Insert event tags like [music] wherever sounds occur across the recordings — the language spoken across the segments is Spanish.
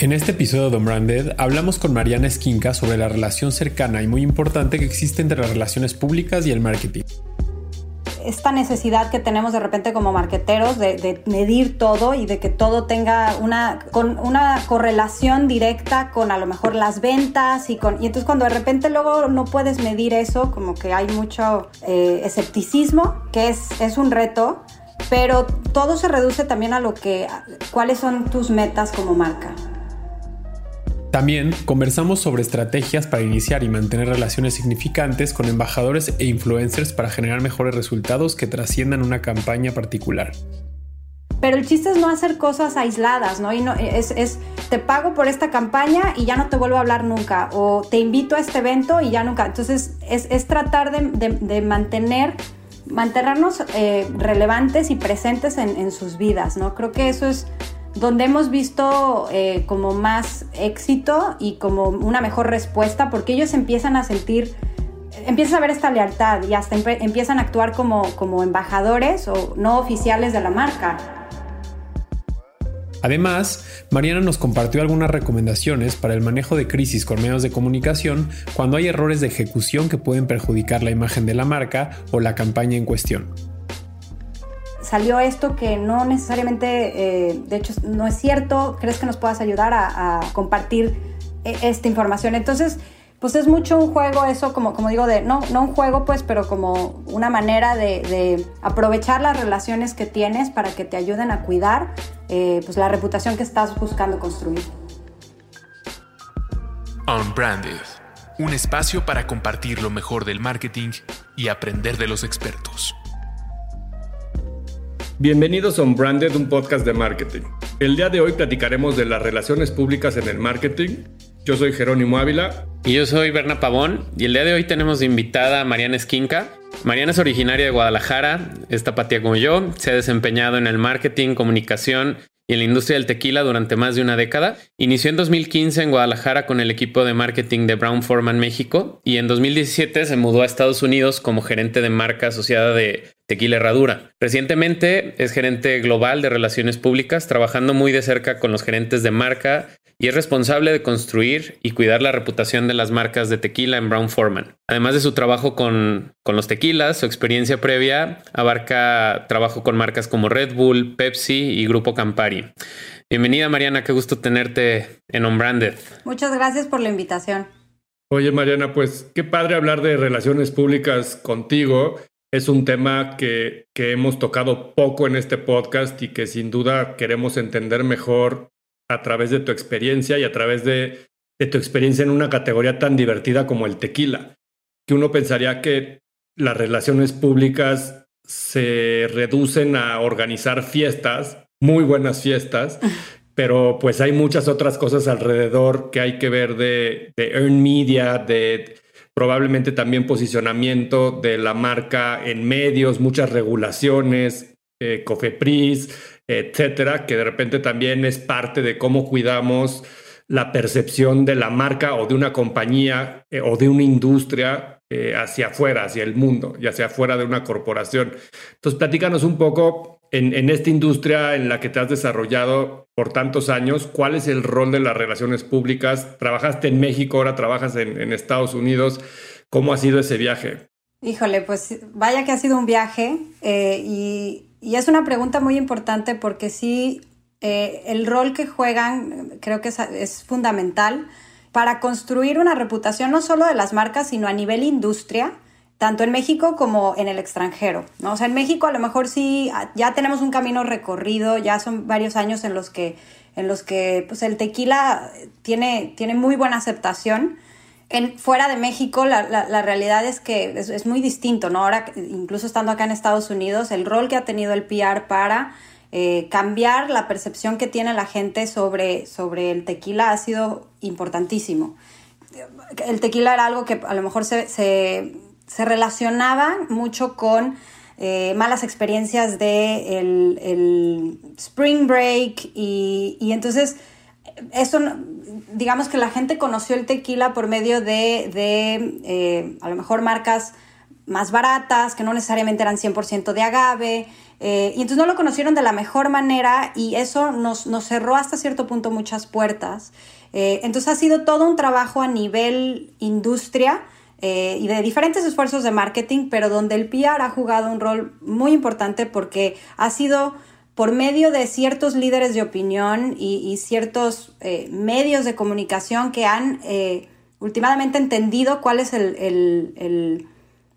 En este episodio de Unbranded hablamos con Mariana Esquinca sobre la relación cercana y muy importante que existe entre las relaciones públicas y el marketing. Esta necesidad que tenemos de repente como marqueteros de, medir todo y de que todo tenga una, con una correlación directa con a lo mejor las ventas y con y entonces cuando de repente luego no puedes medir eso como que hay mucho eh, escepticismo que es, es un reto pero todo se reduce también a lo que cuáles son tus metas como marca. También conversamos sobre estrategias para iniciar y mantener relaciones significantes con embajadores e influencers para generar mejores resultados que trasciendan una campaña particular. Pero el chiste es no hacer cosas aisladas, ¿no? Y no, es, es, te pago por esta campaña y ya no te vuelvo a hablar nunca, o te invito a este evento y ya nunca. Entonces, es, es tratar de, de, mantener, mantenernos eh, relevantes y presentes en, en sus vidas, ¿no? Creo que eso es donde hemos visto eh, como más éxito y como una mejor respuesta, porque ellos empiezan a sentir, empiezan a ver esta lealtad y hasta empiezan a actuar como, como embajadores o no oficiales de la marca. Además, Mariana nos compartió algunas recomendaciones para el manejo de crisis con medios de comunicación cuando hay errores de ejecución que pueden perjudicar la imagen de la marca o la campaña en cuestión salió esto que no necesariamente, eh, de hecho, no es cierto, ¿crees que nos puedas ayudar a, compartir eh, esta información? Entonces, pues es mucho un juego eso, como, como digo, de, no, no un juego, pues, pero como una manera de, aprovechar las relaciones que tienes para que te ayuden a cuidar eh, pues la reputación que estás buscando construir. Unbranded, un espacio para compartir lo mejor del marketing y aprender de los expertos. Bienvenidos a Unbranded, un podcast de marketing. El día de hoy platicaremos de las relaciones públicas en el marketing. Yo soy Jerónimo Ávila. Y yo soy Berna Pavón. Y el día de hoy tenemos de invitada a Mariana Esquinca. Mariana es originaria de Guadalajara, es tapatía como yo, se ha desempeñado en el marketing, comunicación y en la industria del tequila durante más de una década. Inició en 2015 en Guadalajara con el equipo de marketing de Brown Forman México y en 2017 se mudó a Estados Unidos como gerente de marca asociada de Tequila Herradura. Recientemente es gerente global de relaciones públicas, trabajando muy de cerca con los gerentes de marca y es responsable de construir y cuidar la reputación de las marcas de tequila en Brown Forman. Además de su trabajo con, con los tequilas, su experiencia previa abarca trabajo con marcas como Red Bull, Pepsi y Grupo Campari. Bienvenida Mariana, qué gusto tenerte en Unbranded. Muchas gracias por la invitación. Oye Mariana, pues qué padre hablar de relaciones públicas contigo es un tema que, hemos tocado poco en este podcast y que sin duda queremos entender mejor a través de tu experiencia y a través de, tu experiencia en una categoría tan divertida como el tequila, que uno pensaría que las relaciones públicas se reducen a organizar fiestas, muy buenas fiestas, pero pues hay muchas otras cosas alrededor que hay que ver de, de earn media, de probablemente también posicionamiento de la marca en medios, muchas regulaciones, eh, COFEPRIS, etcétera, que de repente también es parte de cómo cuidamos la percepción de la marca o de una compañía eh, o de una industria eh, hacia afuera, hacia el mundo y hacia afuera de una corporación. Entonces, platícanos un poco en, esta industria en la que te has desarrollado por tantos años, ¿cuál es el rol de las relaciones públicas? Trabajaste en México, ahora trabajas en, Estados Unidos. ¿Cómo ha sido ese viaje? Híjole, pues vaya que ha sido un viaje eh, y, es una pregunta muy importante porque sí, eh, el rol que juegan creo que es fundamental para construir una reputación no solo de las marcas, sino a nivel industria tanto en México como en el extranjero, ¿no? O sea, en México a lo mejor sí, ah, ya tenemos un camino recorrido, ya son varios años en los que, en los que pues, el tequila tiene, tiene muy buena aceptación. En, fuera de México la, la, realidad es que es, muy distinto, ¿no? Ahora, incluso estando acá en Estados Unidos, el rol que ha tenido el PR para eh, cambiar la percepción que tiene la gente sobre, sobre el tequila ha sido importantísimo. El tequila era algo que a lo mejor se se relacionaban mucho con eh, malas experiencias de el, spring break y, entonces eso digamos que la gente conoció el tequila por medio de, de eh, a lo mejor marcas más baratas, que no necesariamente eran 100% de agave, eh, y entonces no lo conocieron de la mejor manera y eso nos, nos cerró hasta cierto punto muchas puertas. Entonces ha sido todo un trabajo a nivel industria eh, y de diferentes esfuerzos de marketing, pero donde el PR ha jugado un rol muy importante porque ha sido por medio de ciertos líderes de opinión y, ciertos medios de comunicación que han últimamente entendido cuál es el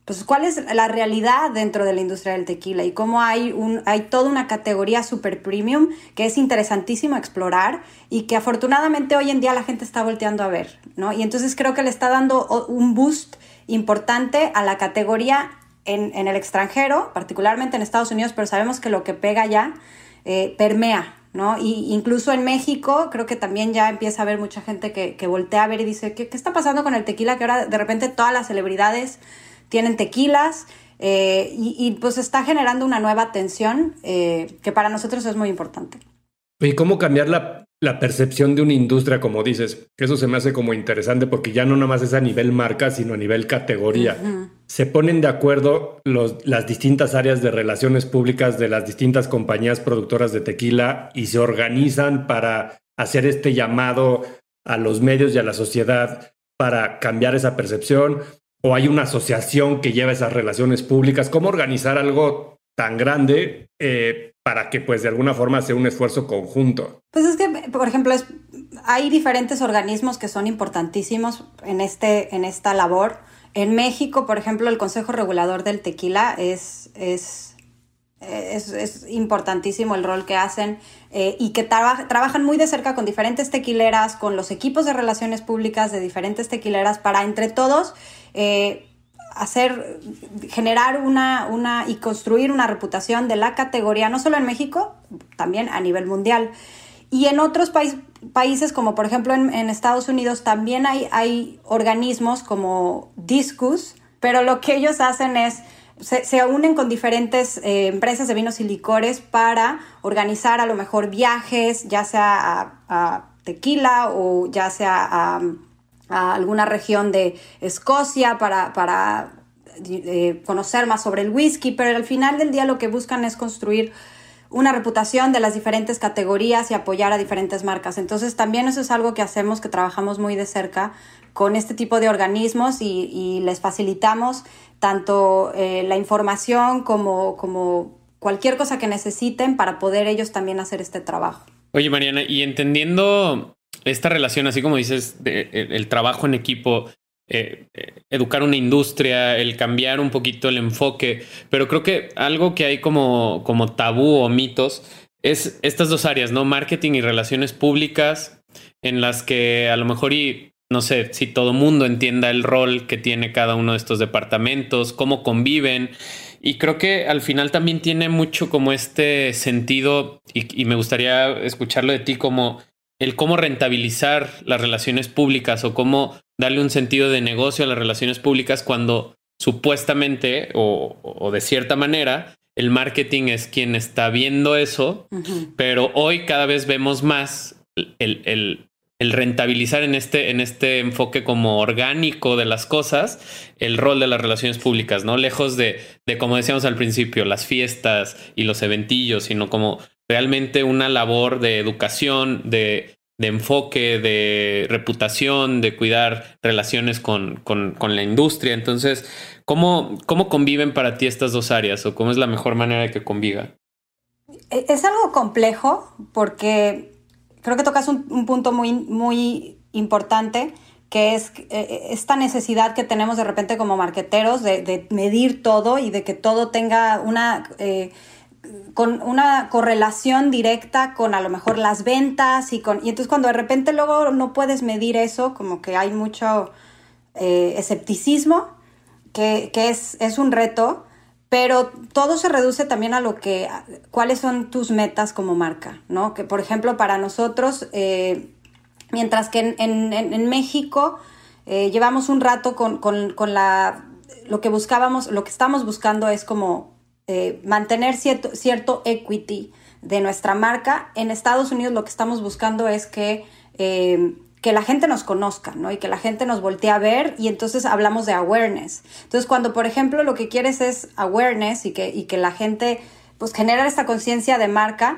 pues cuál es la realidad dentro de la industria del tequila y cómo hay, un, hay toda una categoría super premium que es interesantísimo explorar y que afortunadamente hoy en día la gente está volteando a ver, ¿no? Y entonces creo que le está dando un boost importante a la categoría en, en el extranjero, particularmente en Estados Unidos, pero sabemos que lo que pega ya eh, permea, ¿no? Y incluso en México creo que también ya empieza a haber mucha gente que, que voltea a ver y dice, ¿qué, ¿qué está pasando con el tequila? Que ahora de repente todas las celebridades tienen tequilas eh, y, pues está generando una nueva tensión eh, que para nosotros es muy importante. ¿Y cómo cambiar la, percepción de una industria, como dices? Que eso se me hace como interesante porque ya no nada más es a nivel marca, sino a nivel categoría. Se ponen de acuerdo las distintas áreas de relaciones públicas de las distintas compañías productoras de tequila y se organizan para hacer este llamado a los medios y a la sociedad para cambiar esa percepción o hay una asociación que lleva esas relaciones públicas? ¿Cómo organizar algo tan grande eh, para que pues de alguna forma sea un esfuerzo conjunto? Pues es que, por ejemplo, hay diferentes organismos que son importantísimos en, este, en esta labor. En México, por ejemplo, el Consejo Regulador del Tequila es, es es, importantísimo el rol que hacen eh, y que trabajan muy de cerca con diferentes tequileras, con los equipos de relaciones públicas de diferentes tequileras para entre todos eh, hacer, generar una, una y construir una reputación de la categoría, no solo en México, también a nivel mundial. Y en otros países, como por ejemplo en, en Estados Unidos, también hay, hay organismos como Discus, pero lo que ellos hacen es se, unen con diferentes eh, empresas de vinos y licores para organizar a lo mejor viajes, ya sea a, tequila o ya sea a, alguna región de Escocia para, eh, conocer más sobre el whisky, pero al final del día lo que buscan es construir una reputación de las diferentes categorías y apoyar a diferentes marcas. Entonces también eso es algo que hacemos, que trabajamos muy de cerca con este tipo de organismos y, les facilitamos tanto eh, la información como, como cualquier cosa que necesiten para poder ellos también hacer este trabajo. Oye, Mariana, y entendiendo esta relación, así como dices, de, el, trabajo en equipo, eh, eh, educar una industria, el cambiar un poquito el enfoque, pero creo que algo que hay como, como tabú o mitos es estas dos áreas, ¿no? Marketing y relaciones públicas, en las que a lo mejor y no sé si todo mundo entienda el rol que tiene cada uno de estos departamentos, cómo conviven. Y creo que al final también tiene mucho como este sentido, y, me gustaría escucharlo de ti, como el cómo rentabilizar las relaciones públicas o cómo darle un sentido de negocio a las relaciones públicas cuando supuestamente o, de cierta manera el marketing es quien está viendo eso, pero hoy cada vez vemos más el, el rentabilizar en este, en este enfoque como orgánico de las cosas, el rol de las relaciones públicas, ¿no? Lejos de, de, como decíamos al principio, las fiestas y los eventillos, sino como realmente una labor de educación, de, de enfoque, de reputación, de cuidar relaciones con, con, con, la industria. Entonces, ¿cómo, ¿cómo conviven para ti estas dos áreas o cómo es la mejor manera de que conviva? Es algo complejo porque creo que tocas un, punto muy, muy importante que es eh, esta necesidad que tenemos de repente como marqueteros de, medir todo y de que todo tenga una, eh, con una correlación directa con a lo mejor las ventas y con y entonces cuando de repente luego no puedes medir eso, como que hay mucho eh, escepticismo, que, que es, es un reto, pero todo se reduce también a lo que, cuáles son tus metas como marca, ¿no? Que por ejemplo para nosotros, eh, mientras que en, México eh, llevamos un rato con, la, lo que buscábamos, lo que estamos buscando es como eh, mantener cierto, cierto equity de nuestra marca. En Estados Unidos lo que estamos buscando es que que la gente nos conozca, ¿no? Y que la gente nos voltee a ver y entonces hablamos de awareness. Entonces, cuando, por ejemplo, lo que quieres es awareness y que, y que la gente, pues, genera esta conciencia de marca,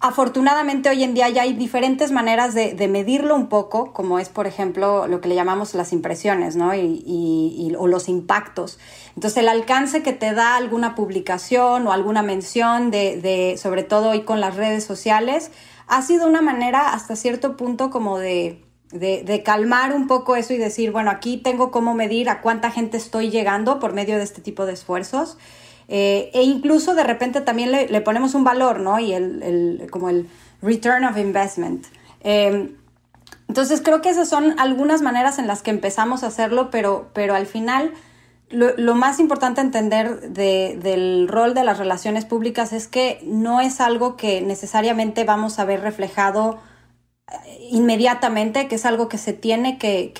Afortunadamente hoy en día ya hay diferentes maneras de, medirlo un poco, como es por ejemplo lo que le llamamos las impresiones, ¿no? Y, o los impactos. Entonces el alcance que te da alguna publicación o alguna mención de, sobre todo hoy con las redes sociales, ha sido una manera hasta cierto punto como de, de, calmar un poco eso y decir, bueno, aquí tengo cómo medir a cuánta gente estoy llegando por medio de este tipo de esfuerzos. Eh, e incluso de repente también le, ponemos un valor, ¿no? Y el, como el return of investment. Em, entonces creo que esas son algunas maneras en las que empezamos a hacerlo, pero, pero al final lo, más importante entender del rol de las relaciones públicas es que no es algo que necesariamente vamos a ver reflejado eh, inmediatamente, que es algo que se tiene que,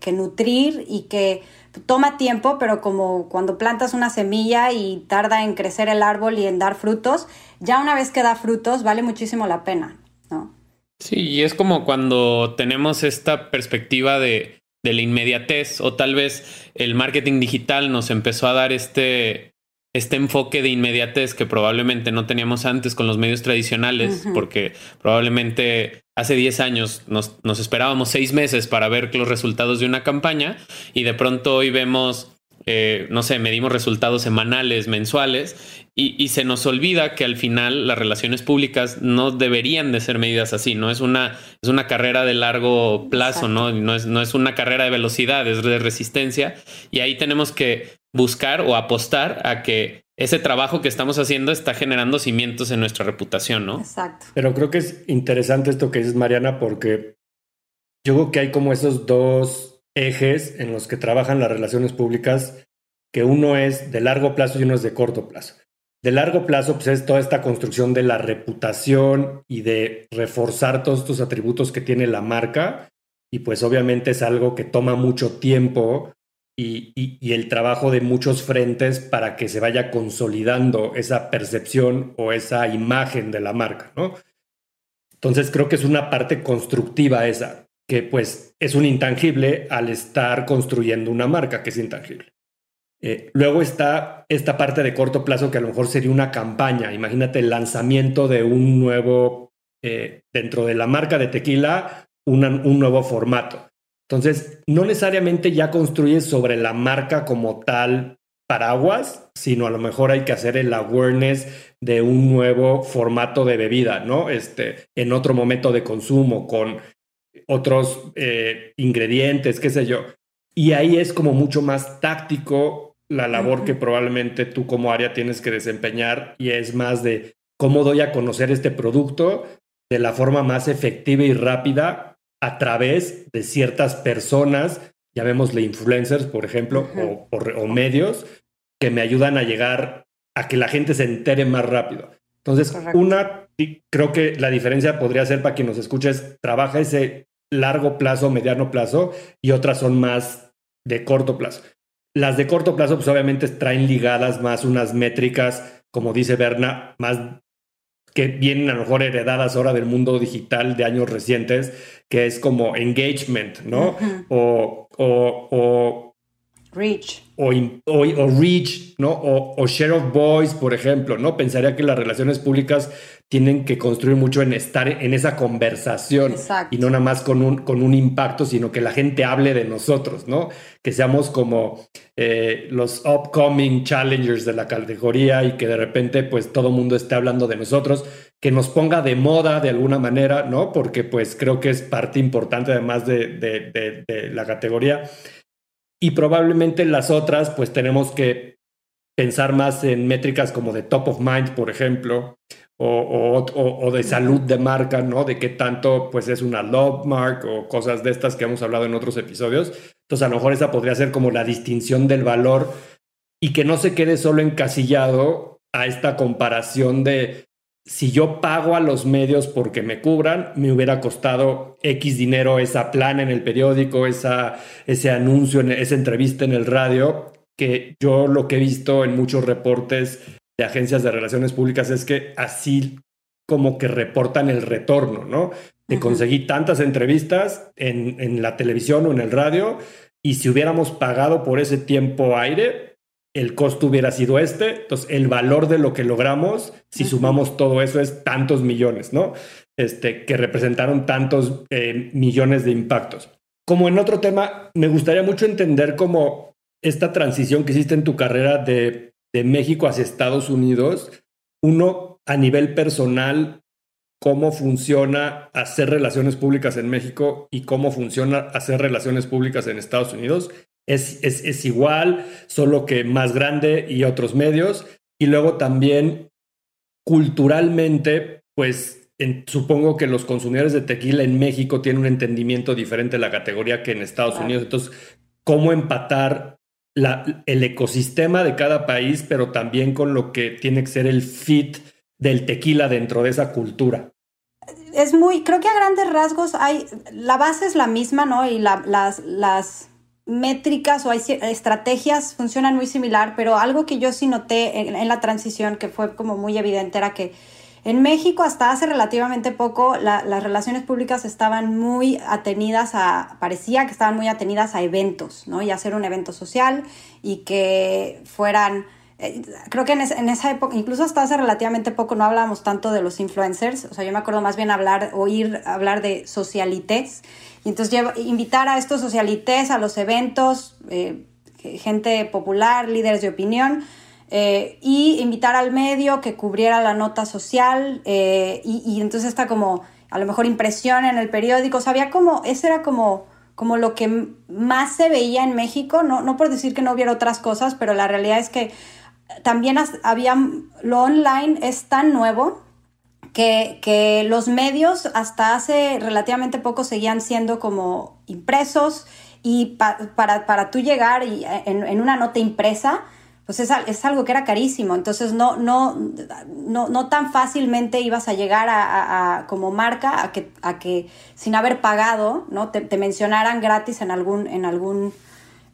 que nutrir y que toma tiempo, pero como cuando plantas una semilla y tarda en crecer el árbol y en dar frutos, ya una vez que da frutos vale muchísimo la pena, ¿no? Sí, y es como cuando tenemos esta perspectiva de, de la inmediatez o tal vez el marketing digital nos empezó a dar este, este enfoque de inmediatez que probablemente no teníamos antes con los medios tradicionales, porque probablemente hace 10 años nos, nos, esperábamos seis meses para ver los resultados de una campaña y de pronto hoy vemos, eh, no sé, medimos resultados semanales, mensuales y, se nos olvida que al final las relaciones públicas no deberían de ser medidas así, no es una, es una carrera de largo plazo, ¿no? No es, no es una carrera de velocidad, es de resistencia y ahí tenemos que buscar o apostar a que ese trabajo que estamos haciendo está generando cimientos en nuestra reputación, ¿no? Exacto. Pero creo que es interesante esto que dices, Mariana, porque yo creo que hay como esos dos ejes en los que trabajan las relaciones públicas, que uno es de largo plazo y uno es de corto plazo. De largo plazo, pues es toda esta construcción de la reputación y de reforzar todos estos atributos que tiene la marca. Y pues obviamente es algo que toma mucho tiempo y, y, el trabajo de muchos frentes para que se vaya consolidando esa percepción o esa imagen de la marca, ¿no? Entonces creo que es una parte constructiva esa, que pues es un intangible al estar construyendo una marca que es intangible. Eh, luego está esta parte de corto plazo que a lo mejor sería una campaña. Imagínate el lanzamiento de un nuevo, eh, dentro de la marca de tequila, un nuevo formato. Entonces, no necesariamente ya construyes sobre la marca como tal paraguas, sino a lo mejor hay que hacer el awareness de un nuevo formato de bebida, ¿no? Este, en otro momento de consumo, con otros eh, ingredientes, qué sé yo. Y ahí es como mucho más táctico la labor que probablemente tú como área tienes que desempeñar y es más de cómo doy a conocer este producto de la forma más efectiva y rápida a través de ciertas personas, llamémosle influencers, por ejemplo, o, medios, que me ayudan a llegar a que la gente se entere más rápido. Entonces, una, creo que la diferencia podría ser para quien nos escuche es, trabaja ese largo plazo, mediano plazo, y otras son más de corto plazo. Las de corto plazo, pues obviamente traen ligadas más unas métricas, como dice Berna, más que vienen a lo mejor heredadas ahora del mundo digital de años recientes, que es como engagement, ¿no? o, o, o, Reach. O, o, reach, ¿no? O, share of voice, por ejemplo, ¿no? Pensaría que las relaciones públicas tienen que construir mucho en estar en esa conversación y no nada más con un, con un impacto, sino que la gente hable de nosotros, ¿no? Que seamos como eh, los upcoming challengers de la categoría y que de repente pues todo el mundo esté hablando de nosotros, que nos ponga de moda de alguna manera, ¿no? Porque pues creo que es parte importante además de, de, de la categoría. Y probablemente las otras pues tenemos que pensar más en métricas como de top of mind, por ejemplo, o, o, de salud de marca, ¿no? De qué tanto pues es una love mark o cosas de estas que hemos hablado en otros episodios. Entonces a lo mejor esa podría ser como la distinción del valor y que no se quede solo encasillado a esta comparación de si yo pago a los medios porque me cubran, me hubiera costado X dinero esa plana en el periódico, esa, ese anuncio, esa entrevista en el radio, que yo lo que he visto en muchos reportes de agencias de relaciones públicas es que así como que reportan el retorno, ¿no? De conseguí tantas entrevistas en, en la televisión o en el radio y si hubiéramos pagado por ese tiempo aire, el costo hubiera sido este. Entonces, el valor de lo que logramos, si sumamos todo eso, es tantos millones, ¿no? Este, que representaron tantos eh, millones de impactos. Como en otro tema, me gustaría mucho entender cómo esta transición que hiciste en tu carrera de, de México hacia Estados Unidos, uno a nivel personal, cómo funciona hacer relaciones públicas en México y cómo funciona hacer relaciones públicas en Estados Unidos. Es, es, igual, solo que más grande y otros medios. Y luego también culturalmente, pues supongo que los consumidores de tequila en México tienen un entendimiento diferente de la categoría que en Estados Unidos. Entonces, ¿cómo empatar el ecosistema de cada país, pero también con lo que tiene que ser el fit del tequila dentro de esa cultura? es muy, creo que a grandes rasgos hay, la base es la misma, ¿no? Y las, las métricas o hay estrategias funcionan muy similar, pero algo que yo sí noté en, la transición que fue como muy evidente era que en México hasta hace relativamente poco las relaciones públicas estaban muy atenidas a, parecía que estaban muy atenidas a eventos, ¿no? Y hacer un evento social y que fueran eh, creo que en, esa época, incluso hasta hace relativamente poco, no hablábamos tanto de los influencers. O sea, yo me acuerdo más bien hablar, oír hablar de socialites. Y entonces invitar a estos socialites a los eventos, eh, gente popular, líderes de opinión, eh, y invitar al medio que cubriera la nota social. y, y, entonces está como, a lo mejor impresión en el periódico. O sea, había como, ese era como como lo que más se veía en México, no, no por decir que no hubiera otras cosas, pero la realidad es que también había, lo online es tan nuevo que, los medios hasta hace relativamente poco seguían siendo como impresos y para, para tú llegar y en, una nota impresa, pues es, algo que era carísimo. Entonces no, no, no, no tan fácilmente ibas a llegar a, como marca a que, a que sin haber pagado, ¿no? Te, te mencionaran gratis en algún, en algún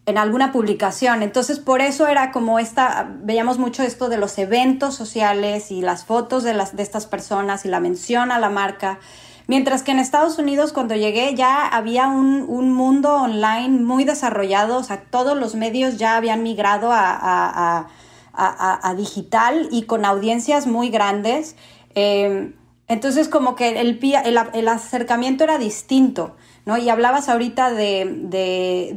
en alguna publicación. Entonces, por eso era como esta, veíamos mucho esto de los eventos sociales y las fotos de, las, de estas personas y la mención a la marca. Mientras que en Estados Unidos, cuando llegué, ya había un, mundo online muy desarrollado, o sea, todos los medios ya habían migrado a, digital y con audiencias muy grandes. Eh, entonces, como que el, acercamiento era distinto. ¿no? Y hablabas ahorita de,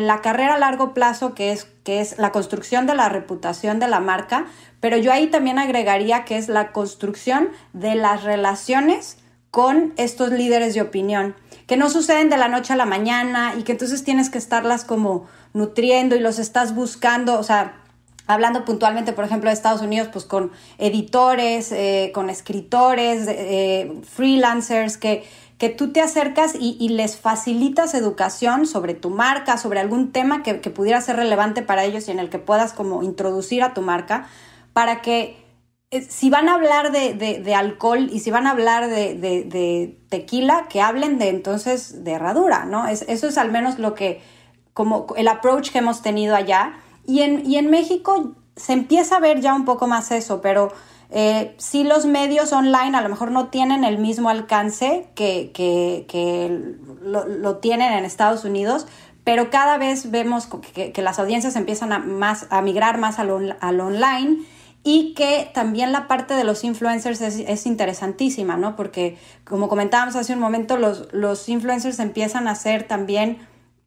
la carrera a largo plazo, que es, que es la construcción de la reputación de la marca, pero yo ahí también agregaría que es la construcción de las relaciones con estos líderes de opinión, que no suceden de la noche a la mañana y que entonces tienes que estarlas como nutriendo y los estás buscando, o sea, hablando puntualmente, por ejemplo, de Estados Unidos, pues con editores, eh, con escritores, eh, freelancers que que tú te acercas y, les facilitas educación sobre tu marca, sobre algún tema que, pudiera ser relevante para ellos y en el que puedas como introducir a tu marca, para que si van a hablar de, alcohol y si van a hablar de, tequila, que hablen de entonces de herradura, ¿no? eso es al menos lo que, como el approach que hemos tenido allá. Y en, y en México se empieza a ver ya un poco más eso, pero eh, si los medios online a lo mejor no tienen el mismo alcance que, lo, tienen en Estados Unidos, pero cada vez vemos que, las audiencias empiezan a, más, a migrar más al, online y que también la parte de los influencers es, interesantísima, ¿no? Porque como comentábamos hace un momento, los, los influencers empiezan a ser también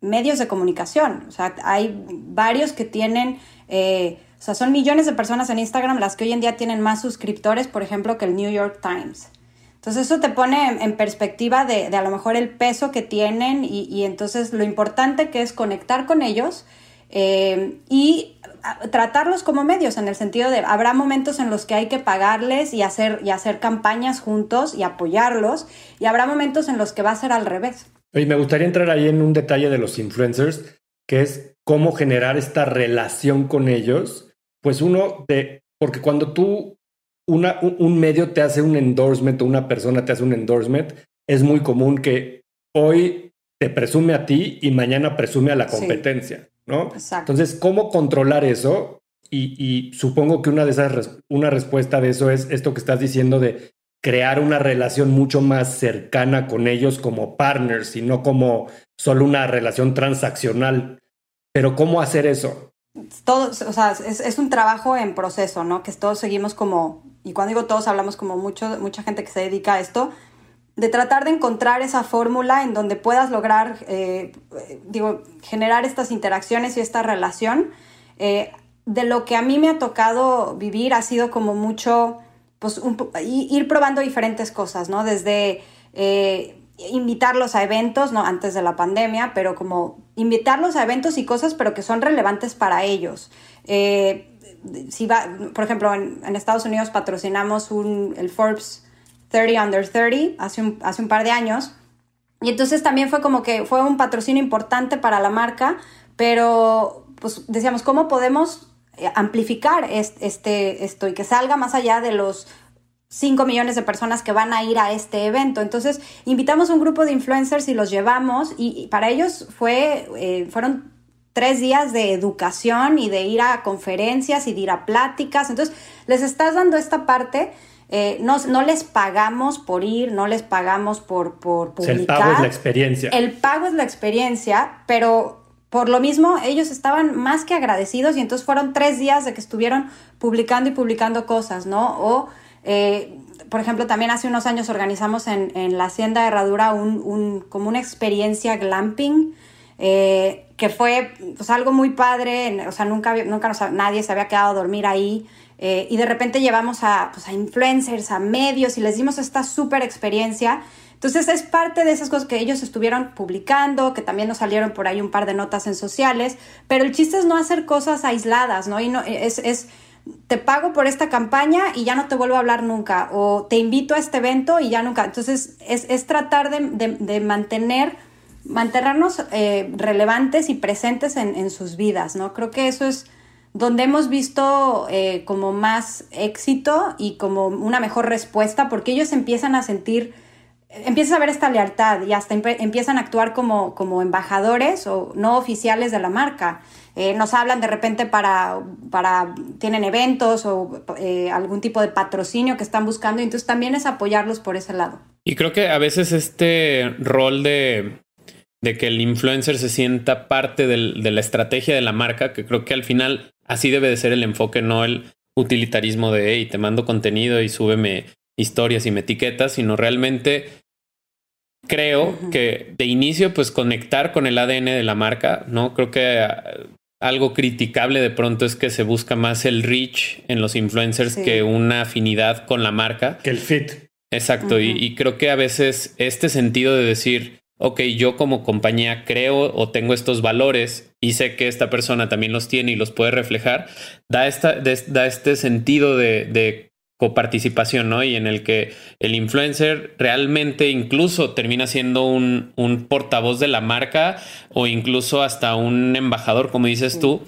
medios de comunicación. O sea, hay varios que tienen... Eh, o sea, son millones de personas en Instagram las que hoy en día tienen más suscriptores, por ejemplo, que el New York Times. Entonces eso te pone en, perspectiva de, a lo mejor el peso que tienen y, entonces lo importante que es conectar con ellos eh, y tratarlos como medios en el sentido de habrá momentos en los que hay que pagarles y hacer, y hacer campañas juntos y apoyarlos y habrá momentos en los que va a ser al revés. Y me gustaría entrar ahí en un detalle de los influencers, que es cómo generar esta relación con ellos pues uno de, porque cuando tú, una, un medio te hace un endorsement o una persona te hace un endorsement, es muy común que hoy te presume a ti y mañana presume a la competencia, ¿no? Exacto. Entonces, ¿cómo controlar eso? Y, supongo que una de esas, una respuesta de eso es esto que estás diciendo de crear una relación mucho más cercana con ellos como partners y no como solo una relación transaccional. Pero ¿cómo hacer eso? Todo, o sea, es, un trabajo en proceso, ¿no? Que todos seguimos como, y cuando digo todos hablamos como mucho, mucha gente que se dedica a esto, de tratar de encontrar esa fórmula en donde puedas lograr, eh, digo, generar estas interacciones y esta relación. Eh, de lo que a mí me ha tocado vivir ha sido como mucho pues ir probando diferentes cosas, ¿no? Desde eh, invitarlos a eventos, ¿no? Antes de la pandemia, pero como invitarlos a eventos y cosas, pero que son relevantes para ellos. Eh, si va, por ejemplo, en, Estados Unidos patrocinamos un, el Forbes 30 Under 30 hace un, hace un par de años. Y entonces también fue como que fue un patrocinio importante para la marca, pero pues decíamos, ¿cómo podemos eh, amplificar este, esto y que salga más allá de los 5 millones de personas que van a ir a este evento. Entonces, invitamos a un grupo de influencers y los llevamos y, para ellos fue, eh, fueron tres días de educación y de ir a conferencias y de ir a pláticas. Entonces, les estás dando esta parte. Eh, no, no, les pagamos por ir, no les pagamos por, por publicar. el pago es la experiencia. El pago es la experiencia, pero por lo mismo, ellos estaban más que agradecidos y entonces fueron tres días de que estuvieron publicando y publicando cosas, ¿no? O, eh, por ejemplo, también hace unos años organizamos en, la Hacienda de Herradura un, como una experiencia glamping, eh, que fue pues, algo muy padre, o sea, nunca, nunca nadie se había quedado a dormir ahí. Eh, y de repente llevamos a, pues, a influencers, a medios y les dimos esta súper experiencia entonces es parte de esas cosas que ellos estuvieron publicando, que también nos salieron por ahí un par de notas en sociales, pero el chiste es no hacer cosas aisladas, ¿no? Y no, es, es te pago por esta campaña y ya no te vuelvo a hablar nunca, o te invito a este evento y ya nunca. Entonces es, es tratar de, de, mantener, mantenernos eh, relevantes y presentes en, en, sus vidas, ¿no? Creo que eso es donde hemos visto eh, como más éxito y como una mejor respuesta, porque ellos empiezan a sentir empiezas a ver esta lealtad y hasta empiezan a actuar como, como embajadores o no oficiales de la marca. Eh, nos hablan de repente para, para tienen eventos o eh, algún tipo de patrocinio que están buscando, y entonces también es apoyarlos por ese lado. Y creo que a veces este rol de, de que el influencer se sienta parte de la estrategia de la marca, que creo que al final así debe de ser el enfoque, no el utilitarismo de, hey, te mando contenido y súbeme historias y me etiquetas, sino realmente creo que de inicio, pues conectar con el ADN de la marca, ¿no? Creo que ah, algo criticable de pronto es que se busca más el reach en los influencers que una afinidad con la marca. Que el fit. Exacto. y, y, creo que a veces este sentido de decir, ok, yo como compañía creo o tengo estos valores y sé que esta persona también los tiene y los puede reflejar, da, esta, da este sentido de, de coparticipación, ¿no? Y en el que el influencer realmente incluso termina siendo un, un, portavoz de la marca o incluso hasta un embajador, como dices tú,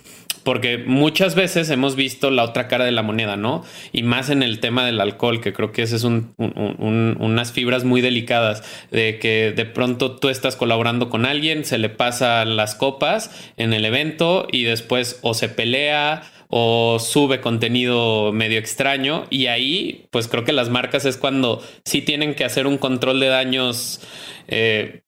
porque muchas veces hemos visto la otra cara de la moneda, ¿no? Y más en el tema del alcohol, que creo que ese es un, unas fibras muy delicadas, de que de pronto tú estás colaborando con alguien, se le pasa las copas en el evento y después o se pelea o sube contenido medio extraño y ahí pues creo que las marcas es cuando sí tienen que hacer un control de daños eh,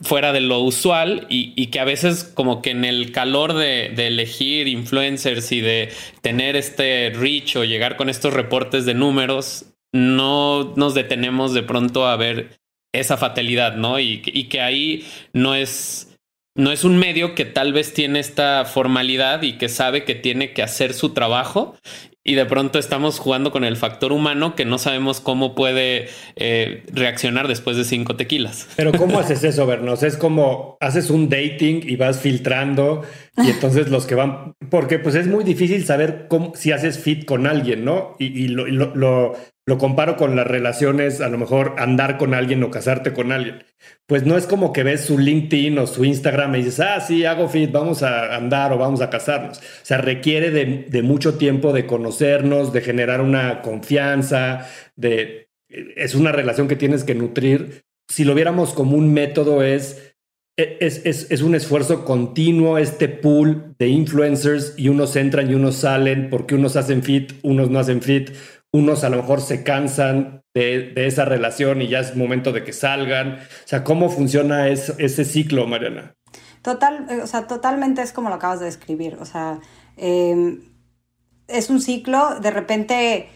fuera de lo usual y, que a veces como que en el calor de, elegir influencers y de tener este reach o llegar con estos reportes de números, no nos detenemos de pronto a ver esa fatalidad, ¿no? Y que ahí no es no es un medio que tal vez tiene esta formalidad y que sabe que tiene que hacer su trabajo y de pronto estamos jugando con el factor humano que no sabemos cómo puede eh, reaccionar después de cinco tequilas. Pero ¿cómo haces eso, Bernos? Es como haces un dating y vas filtrando y entonces los que van, porque pues es muy difícil saber cómo, si haces fit con alguien, ¿no? Y, lo, lo, lo comparo con las relaciones, a lo mejor andar con alguien o casarte con alguien. Pues no es como que ves su LinkedIn o su Instagram y dices, ah, sí, hago fit, vamos a andar o vamos a casarnos. O sea, requiere de, mucho tiempo de conocernos, de generar una confianza, de... Es una relación que tienes que nutrir. Si lo viéramos como un método es es, es, es, un esfuerzo continuo este pool de influencers y unos entran y unos salen porque unos hacen fit, unos no hacen fit, unos a lo mejor se cansan de, esa relación y ya es momento de que salgan. O sea, ¿cómo funciona ese ciclo, Mariana? Total, o sea, totalmente es como lo acabas de describir. O sea, em, es un ciclo, de repente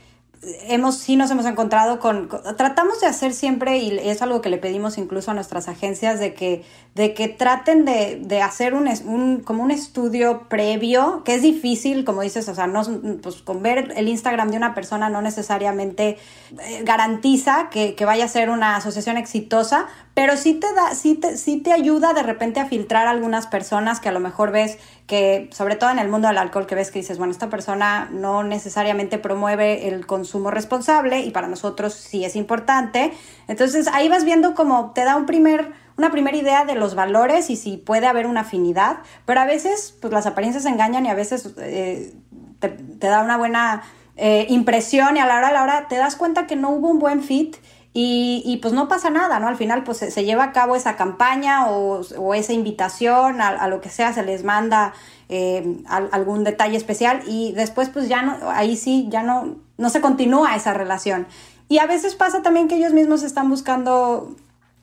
hemos, sí nos hemos encontrado con, tratamos de hacer siempre, y es algo que le pedimos incluso a nuestras agencias, de que, de que traten de, de hacer un, un, como un estudio previo, que es difícil, como dices, o sea, no, pues con ver el Instagram de una persona no necesariamente eh, garantiza que, que, vaya a ser una asociación exitosa, pero sí te da, sí te, sí te ayuda de repente a filtrar a algunas personas que a lo mejor ves que, sobre todo en el mundo del alcohol, que ves que dices, bueno, esta persona no necesariamente promueve el consumo responsable y para nosotros sí es importante. Entonces ahí vas viendo como te da un primer, una primera idea de los valores y si puede haber una afinidad, pero a veces pues las apariencias engañan y a veces eh, te, da una buena eh, impresión y a la hora a la hora te das cuenta que no hubo un buen fit y, y, pues no pasa nada, ¿no? Al final pues se, lleva a cabo esa campaña o, o esa invitación a, lo que sea, se les manda eh, algún detalle especial y después pues ya no, ahí sí, ya no, no se continúa esa relación. Y a veces pasa también que ellos mismos están buscando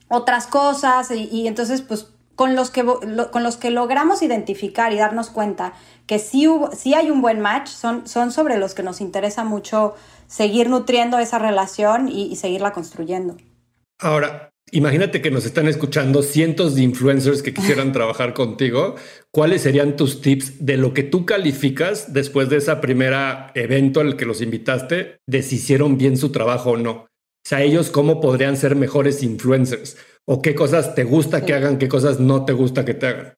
otras cosas y, y entonces pues con los, que, con los que logramos identificar y darnos cuenta que sí, hubo, sí hay un buen match, son, son sobre los que nos interesa mucho seguir nutriendo esa relación y, seguirla construyendo. Ahora, imagínate que nos están escuchando cientos de influencers que quisieran [laughs] trabajar contigo. ¿Cuáles serían tus tips de lo que tú calificas después de esa primera evento al que los invitaste, de si hicieron bien su trabajo o no? O sea, ellos cómo podrían ser mejores influencers o qué cosas te gusta que hagan, qué cosas no te gusta que te hagan.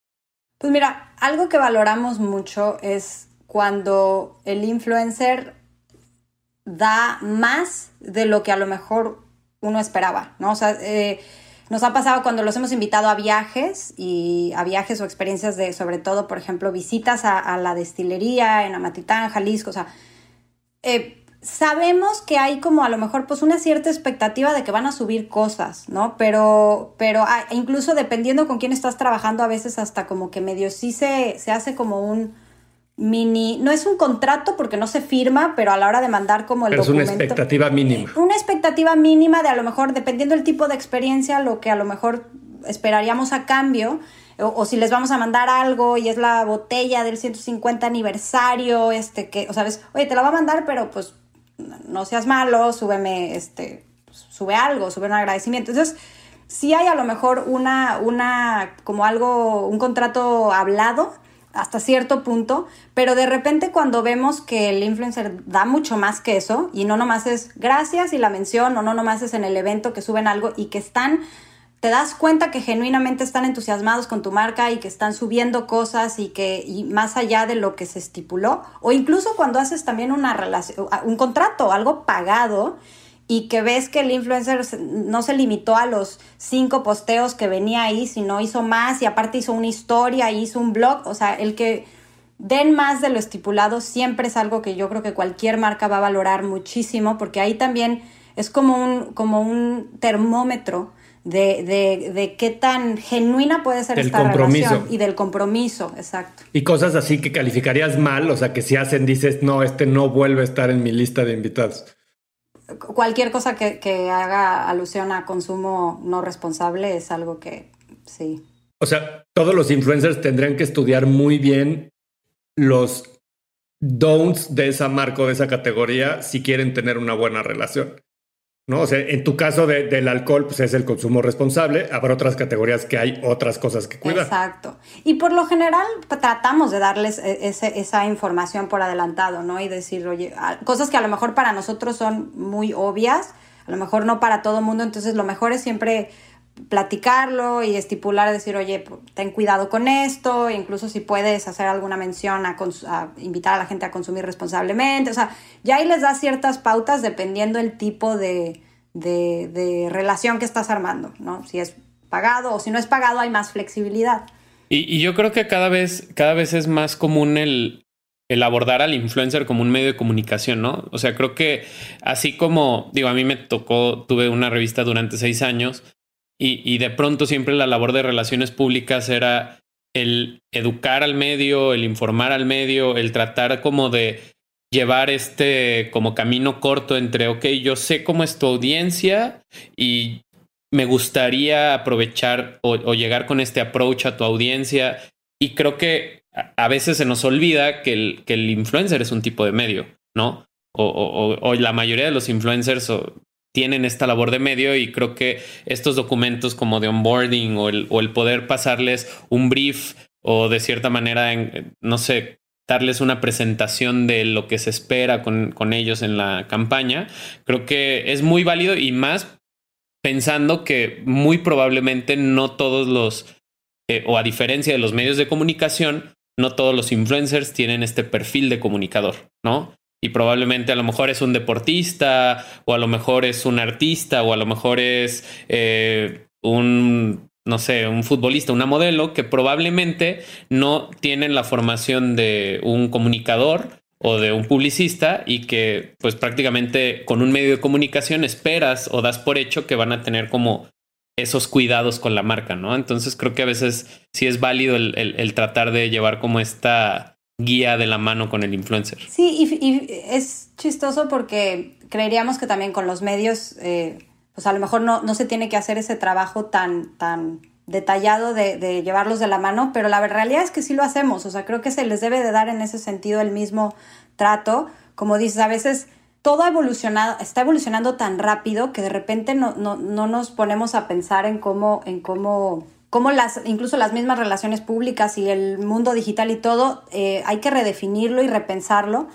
Pues mira, algo que valoramos mucho es cuando el influencer da más de lo que a lo mejor uno esperaba, ¿no? O sea, eh, nos ha pasado cuando los hemos invitado a viajes y a viajes o experiencias de, sobre todo, por ejemplo, visitas a, la destilería en Amatitán, Jalisco, o sea, eh, sabemos que hay como a lo mejor pues una cierta expectativa de que van a subir cosas, ¿no? Pero, pero ah, incluso dependiendo con quién estás trabajando, a veces hasta como que medio sí se, se hace como un mini, no es un contrato porque no se firma, pero a la hora de mandar como el pero Es una expectativa mínima. Una expectativa mínima de a lo mejor, dependiendo del tipo de experiencia, lo que a lo mejor esperaríamos a cambio. O, si les vamos a mandar algo y es la botella del 150 aniversario, este que, o sabes, oye, te la va a mandar, pero pues no seas malo, súbeme, este, sube algo, sube un agradecimiento. Entonces, si hay a lo mejor una, una, como algo, un contrato hablado, hasta cierto punto, pero de repente cuando vemos que el influencer da mucho más que eso y no nomás es gracias y la mención o no nomás es en el evento que suben algo y que están, te das cuenta que genuinamente están entusiasmados con tu marca y que están subiendo cosas y que y más allá de lo que se estipuló o incluso cuando haces también una relación, un contrato, algo pagado y que ves que el influencer no se limitó a los cinco posteos que venía ahí, sino hizo más y aparte hizo una historia, hizo un blog, o sea, el que den más de lo estipulado siempre es algo que yo creo que cualquier marca va a valorar muchísimo, porque ahí también es como un, como un termómetro de, de, de qué tan genuina puede ser esta relación y del compromiso, exacto. Y cosas así que calificarías mal, o sea, que si hacen dices, no, este no vuelve a estar en mi lista de invitados cualquier cosa que, haga alusión a consumo no responsable es algo que sí. O sea, todos los influencers tendrían que estudiar muy bien los don'ts de esa marca o de esa categoría si quieren tener una buena relación. ¿No? O sea, en tu caso del alcohol, pues es el consumo responsable. Habrá otras categorías que hay otras cosas que cuidar. Exacto. Y por lo general pues, tratamos de darles e, esa información por adelantado, ¿no? Y decir, oye, cosas que a lo mejor para nosotros son muy obvias, a lo mejor no para todo mundo, entonces lo mejor es siempre platicarlo y estipular, decir, oye, ten cuidado con esto, incluso si puedes hacer alguna mención a, invitar a la gente a consumir responsablemente, o sea, ya ahí les da ciertas pautas dependiendo el tipo de, relación que estás armando, ¿no? Si es pagado o si no es pagado hay más flexibilidad. Y, yo creo que cada vez, cada vez es más común el, el abordar al influencer como un medio de comunicación, ¿no? O sea, creo que así como, digo, a mí me tocó, tuve una revista durante seis años y, de pronto siempre la labor de relaciones públicas era el educar al medio, el informar al medio, el tratar como de llevar este como camino corto entre, ok, yo sé cómo es tu audiencia y me gustaría aprovechar o, llegar con este approach a tu audiencia. Y creo que a veces se nos olvida que el, que el influencer es un tipo de medio, ¿no? O, o la mayoría de los influencers tienen esta labor de medio y creo que estos documentos como de onboarding o el, poder pasarles un brief o de cierta manera, en, no sé, darles una presentación de lo que se espera con, con, ellos en la campaña, creo que es muy válido y más pensando que muy probablemente no todos los, eh, o a diferencia de los medios de comunicación, no todos los influencers tienen este perfil de comunicador, ¿no? Y probablemente a lo mejor es un deportista, o a lo mejor es un artista, o a lo mejor es eh, un, no sé, un futbolista, una modelo, que probablemente no tienen la formación de un comunicador o de un publicista y que pues prácticamente con un medio de comunicación esperas o das por hecho que van a tener como esos cuidados con la marca, ¿no? Entonces creo que a veces sí es válido el, tratar de llevar como esta guía de la mano con el influencer. Sí, y, es chistoso porque creeríamos que también con los medios, eh, pues a lo mejor no, no se tiene que hacer ese trabajo tan, tan detallado de, llevarlos de la mano, pero la realidad es que sí lo hacemos, o sea, creo que se les debe de dar en ese sentido el mismo trato. Como dices, a veces todo ha evolucionado, está evolucionando tan rápido que de repente no, no, no nos ponemos a pensar en cómo, en cómo, cómo las, incluso las mismas relaciones públicas y el mundo digital y todo, eh, hay que redefinirlo y repensarlo.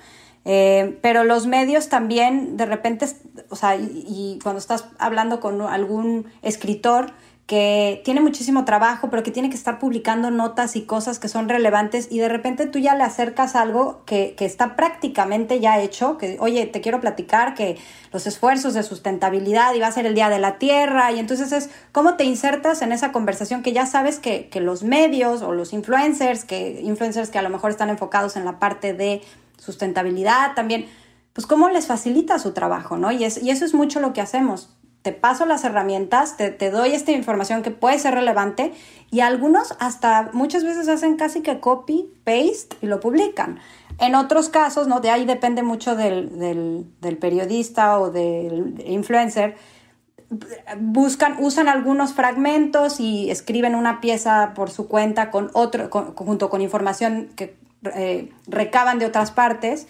Eh, pero los medios también, de repente, o sea, y cuando estás hablando con algún escritor, que tiene muchísimo trabajo, pero que tiene que estar publicando notas y cosas que son relevantes y de repente tú ya le acercas algo que, está prácticamente ya hecho, que oye, te quiero platicar que los esfuerzos de sustentabilidad y va a ser el Día de la Tierra y entonces es cómo te insertas en esa conversación que ya sabes que, los medios o los influencers, que influencers que a lo mejor están enfocados en la parte de sustentabilidad también, pues cómo les facilita su trabajo, ¿no? Y, es, y eso es mucho lo que hacemos te paso las herramientas, te, doy esta información que puede ser relevante y algunos hasta muchas veces hacen casi que copy, paste y lo publican. En otros casos, ¿no? De ahí depende mucho del, periodista o del influencer. Buscan, usan algunos fragmentos y escriben una pieza por su cuenta con otro, junto con información que eh, recaban de otras partes.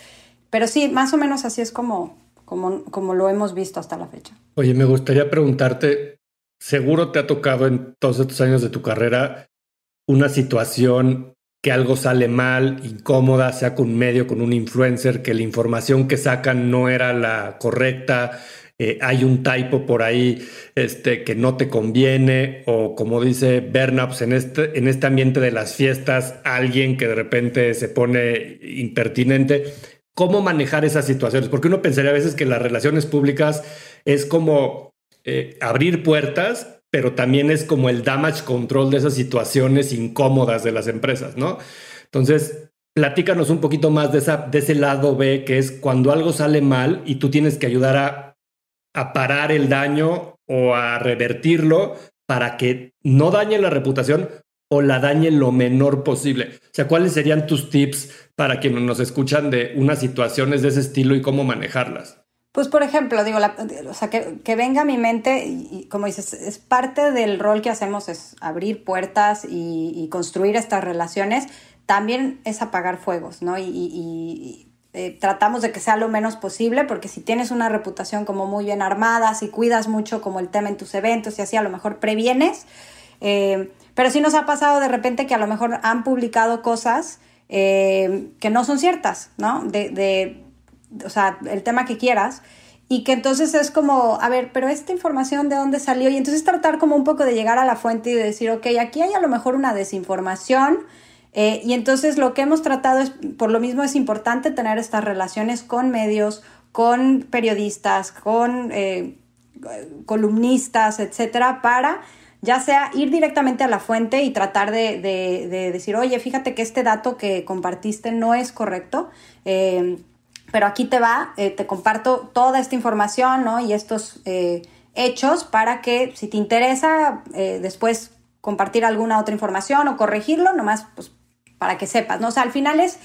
Pero sí, más o menos así es como, como, lo hemos visto hasta la fecha. Oye, me gustaría preguntarte, seguro te ha tocado en todos estos años de tu carrera una situación que algo sale mal, incómoda, sea con un medio, con un influencer, que la información que sacan no era la correcta, eh, hay un typo por ahí este, que no te conviene, o como dice Bernaps, en este, en este ambiente de las fiestas, alguien que de repente se pone impertinente cómo manejar esas situaciones, porque uno pensaría a veces que las relaciones públicas es como eh, abrir puertas, pero también es como el damage control de esas situaciones incómodas de las empresas, ¿no? Entonces, platícanos un poquito más de, esa, de ese lado B, que es cuando algo sale mal y tú tienes que ayudar a, a parar el daño o a revertirlo para que no dañe la reputación o la dañe lo menor posible. O sea, ¿cuáles serían tus tips para quienes nos escuchan de unas situaciones de ese estilo y cómo manejarlas? Pues por ejemplo, digo, o sea, que, venga a mi mente, y, como dices, es parte del rol que hacemos, es abrir puertas y, construir estas relaciones, también es apagar fuegos, ¿no? Y, eh, tratamos de que sea lo menos posible, porque si tienes una reputación como muy bien armada, si cuidas mucho como el tema en tus eventos y así, a lo mejor previenes, eh, pero sí nos ha pasado de repente que a lo mejor han publicado cosas eh, que no son ciertas, ¿no? De, de, o sea, el tema que quieras. Y que entonces es como, a ver, pero esta información de dónde salió. Y entonces tratar como un poco de llegar a la fuente y de decir, ok, aquí hay a lo mejor una desinformación. Eh, y entonces lo que hemos tratado es, por lo mismo es importante tener estas relaciones con medios, con periodistas, con eh, columnistas, etcétera, para ya sea ir directamente a la fuente y tratar de, decir, oye, fíjate que este dato que compartiste no es correcto, eh, pero aquí te va, eh, te comparto toda esta información ¿no? y estos eh, hechos para que si te interesa después compartir alguna otra información o corregirlo, nomás pues, para que sepas, ¿no? O sea, al final es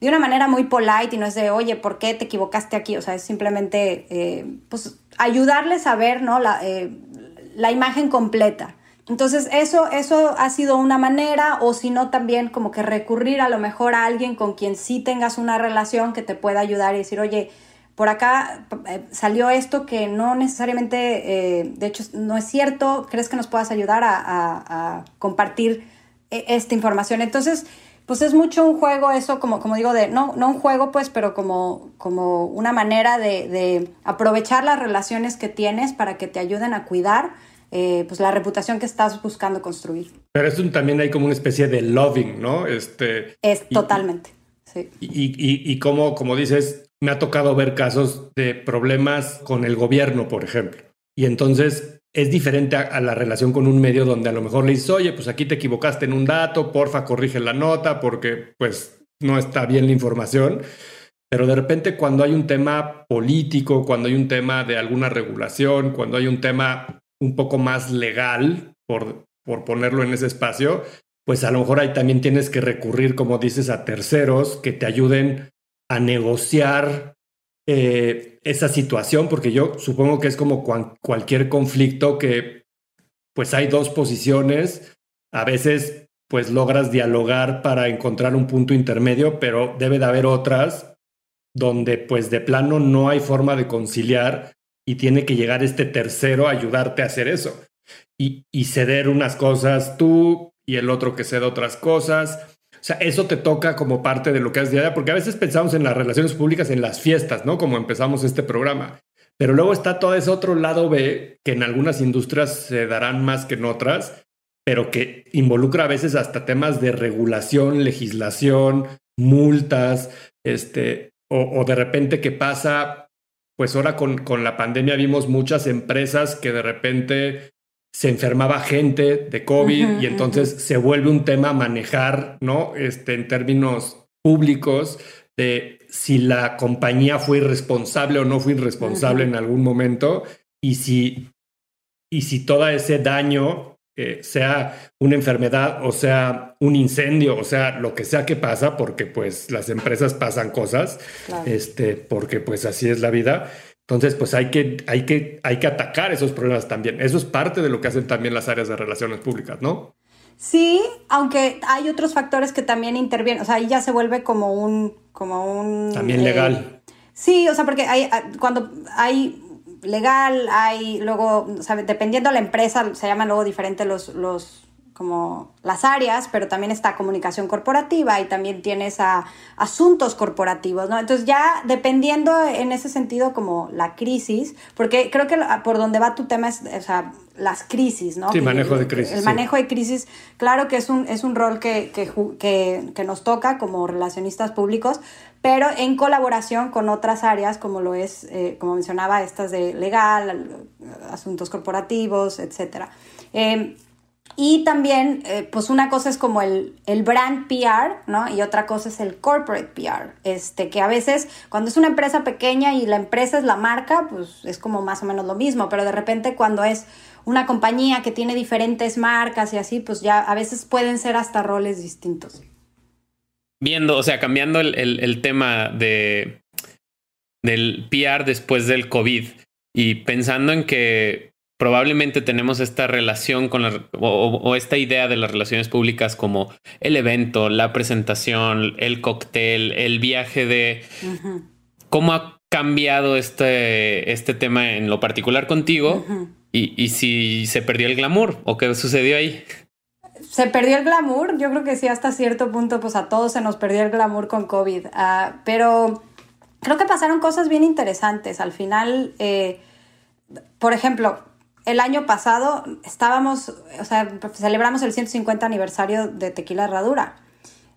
de una manera muy polite y no es de, oye, ¿por qué te equivocaste aquí? O sea, es simplemente, eh, pues, ayudarles a ver, ¿no? La, eh, la imagen completa. Entonces, eso, eso ha sido una manera, o si no, también como que recurrir a lo mejor a alguien con quien sí tengas una relación que te pueda ayudar y decir, oye, por acá eh, salió esto que no necesariamente, de hecho, no es cierto, ¿crees que nos puedas ayudar a, compartir esta información? Entonces, pues es mucho un juego eso, como, como digo, de, no, no un juego pues, pero como, como una manera de, aprovechar las relaciones que tienes para que te ayuden a cuidar eh, pues la reputación que estás buscando construir. Pero es también hay como una especie de loving, ¿no? Este, es totalmente, sí. Y, y, y como, como dices, me ha tocado ver casos de problemas con el gobierno, por ejemplo. Y entonces es diferente a, la relación con un medio donde a lo mejor le dices, oye, pues aquí te equivocaste en un dato, porfa, corrige la nota porque pues no está bien la información. Pero de repente cuando hay un tema político, cuando hay un tema de alguna regulación, cuando hay un tema un poco más legal, por, por ponerlo en ese espacio, pues a lo mejor ahí también tienes que recurrir, como dices, a terceros que te ayuden a negociar eh, esa situación, porque yo supongo que es como cualquier conflicto que pues hay dos posiciones, a veces pues logras dialogar para encontrar un punto intermedio, pero debe de haber otras donde pues de plano no hay forma de conciliar y tiene que llegar este tercero a ayudarte a hacer eso y, y ceder unas cosas tú y el otro que ceda otras cosas o sea, eso te toca como parte de lo que es diaria, porque a veces pensamos en las relaciones públicas en las fiestas, ¿no? Como empezamos este programa. Pero luego está todo ese otro lado B que en algunas industrias se darán más que en otras, pero que involucra a veces hasta temas de regulación, legislación, multas, este, o, de repente que pasa, pues ahora con, con la pandemia vimos muchas empresas que de repente se enfermaba gente de COVID y entonces se vuelve un tema manejar, ¿no? Este, en términos públicos de si la compañía fue irresponsable o no fue irresponsable en algún momento y si, y si todo ese daño, eh, sea una enfermedad o sea un incendio, o sea lo que sea que pasa, porque pues las empresas pasan cosas, este, porque pues así es la vida entonces, pues hay que, hay, que, hay que atacar esos problemas también. Eso es parte de lo que hacen también las áreas de relaciones públicas, ¿no? Sí, aunque hay otros factores que también intervienen. O sea, ahí ya se vuelve como un... Como un también legal. Eh, sí, o sea, porque hay, cuando hay legal, hay luego, ¿sabe? dependiendo de la empresa, se llaman luego diferentes los, los como las áreas, pero también está comunicación corporativa y también tienes a asuntos corporativos, ¿no? Entonces ya dependiendo en ese sentido como la crisis, porque creo que por donde va tu tema es, o sea, las crisis, ¿no? Sí, manejo de crisis. El, manejo de crisis, claro que es un, es un rol que, que, que, nos toca como relacionistas públicos, pero en colaboración con otras áreas como lo es, eh, como mencionaba, estas de legal, asuntos corporativos, etcétera. Eh, y también, eh, pues una cosa es como el, el, brand PR, ¿no? Y otra cosa es el corporate PR. Este, que a veces cuando es una empresa pequeña y la empresa es la marca, pues es como más o menos lo mismo. Pero de repente cuando es una compañía que tiene diferentes marcas y así, pues ya a veces pueden ser hasta roles distintos. Viendo, o sea, cambiando el, el tema de del PR después del COVID y pensando en que probablemente tenemos esta relación con la, o, esta idea de las relaciones públicas como el evento, la presentación, el cóctel, el viaje de cómo ha cambiado este, este tema en lo particular contigo y, si se perdió el glamour o qué sucedió ahí. Se perdió el glamour, yo creo que sí, hasta cierto punto, pues a todos se nos perdió el glamour con COVID, ah, pero creo que pasaron cosas bien interesantes. Al final, eh, por ejemplo, el año pasado estábamos, o sea, celebramos el 150 aniversario de Tequila Herradura.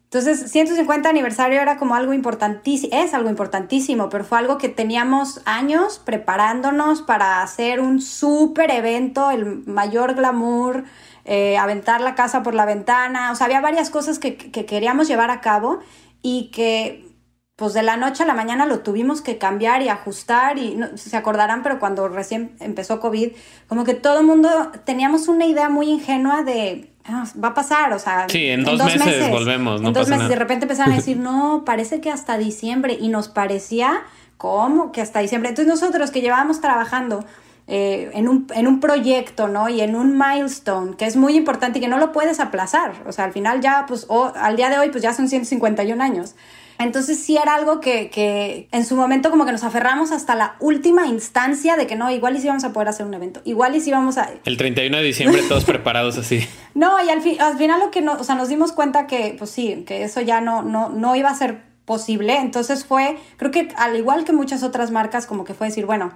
Entonces, 150 aniversario era como algo importantísimo, es algo importantísimo, pero fue algo que teníamos años preparándonos para hacer un súper evento, el mayor glamour, eh, aventar la casa por la ventana, o sea, había varias cosas que, que queríamos llevar a cabo y que pues de la noche a la mañana lo tuvimos que cambiar y ajustar y no, se acordarán, pero cuando recién empezó COVID, como que todo el mundo teníamos una idea muy ingenua de ah, va a pasar, o sea, sí, en, dos, meses, volvemos, no en dos meses de repente empezaron a [laughs] decir, no, parece que hasta diciembre y nos parecía como que hasta diciembre. Entonces nosotros que llevábamos trabajando eh, en, un, en, un, proyecto, ¿no? Y en un milestone que es muy importante y que no lo puedes aplazar. O sea, al final ya, pues, o, al día de hoy, pues ya son 151 años. Entonces sí era algo que, que, en su momento como que nos aferramos hasta la última instancia de que no, igual y si vamos a poder hacer un evento, igual y si vamos a... El 31 de diciembre todos preparados así. [laughs] No, y al, al final lo que no, o sea, nos dimos cuenta que, pues sí, que eso ya no, no, no iba a ser posible. Entonces fue, creo que al igual que muchas otras marcas, como que fue decir, bueno,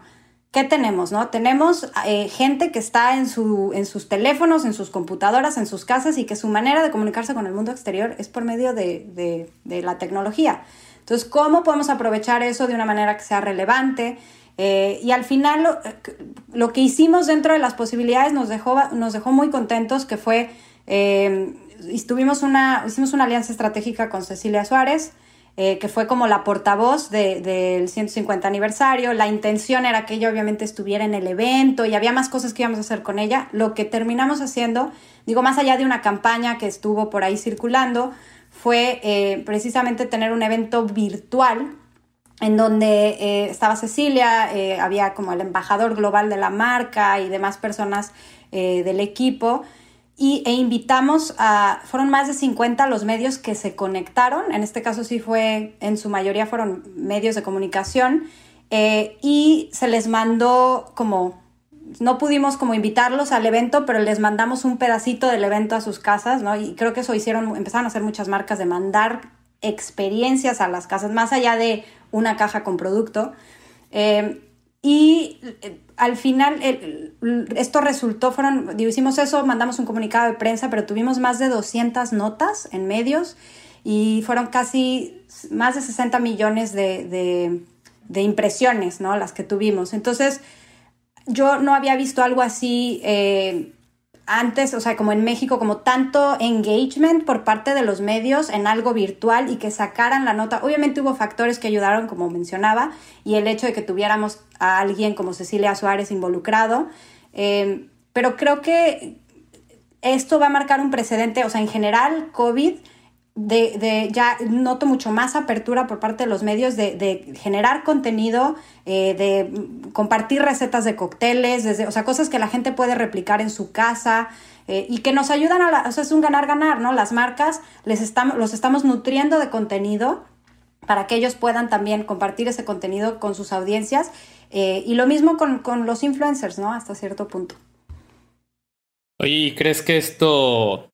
¿qué tenemos? No? Tenemos eh, gente que está en, su, en sus teléfonos, en sus computadoras, en sus casas y que su manera de comunicarse con el mundo exterior es por medio de, la tecnología. Entonces, ¿cómo podemos aprovechar eso de una manera que sea relevante? Eh, y al final lo, que hicimos dentro de las posibilidades nos dejó, nos dejó muy contentos, que fue, eh, una, hicimos una alianza estratégica con Cecilia Suárez, eh, que fue como la portavoz del 150 aniversario. La intención era que ella obviamente estuviera en el evento y había más cosas que íbamos a hacer con ella. Lo que terminamos haciendo, digo, más allá de una campaña que estuvo por ahí circulando, fue eh, precisamente tener un evento virtual en donde eh, estaba Cecilia, había como el embajador global de la marca y demás personas del equipo y, e invitamos a, fueron más de 50 los medios que se conectaron, en este caso sí fue, en su mayoría fueron medios de comunicación, eh, y se les mandó como, no pudimos como invitarlos al evento, pero les mandamos un pedacito del evento a sus casas, ¿no? Y creo que eso hicieron, empezaron a hacer muchas marcas de mandar experiencias a las casas, más allá de una caja con producto. Eh, y eh, al final esto resultó, fueron, hicimos eso, mandamos un comunicado de prensa, pero tuvimos más de 200 notas en medios y fueron casi más de 60 millones de, impresiones, ¿no? Las que tuvimos. Entonces, yo no había visto algo así eh, antes, o sea, como en México, como tanto engagement por parte de los medios en algo virtual y que sacaran la nota. Obviamente hubo factores que ayudaron, como mencionaba, y el hecho de que tuviéramos a alguien como Cecilia Suárez involucrado. Eh, pero creo que esto va a marcar un precedente, o sea, en general, COVID de, ya noto mucho más apertura por parte de los medios de, generar contenido, eh, de compartir recetas de cócteles, desde, o sea, cosas que la gente puede replicar en su casa eh, y que nos ayudan a, la, o sea, es un ganar-ganar, ¿no? Las marcas les estamos, los estamos nutriendo de contenido para que ellos puedan también compartir ese contenido con sus audiencias eh, y lo mismo con, con los influencers, ¿no? Hasta cierto punto. Oye, ¿crees que esto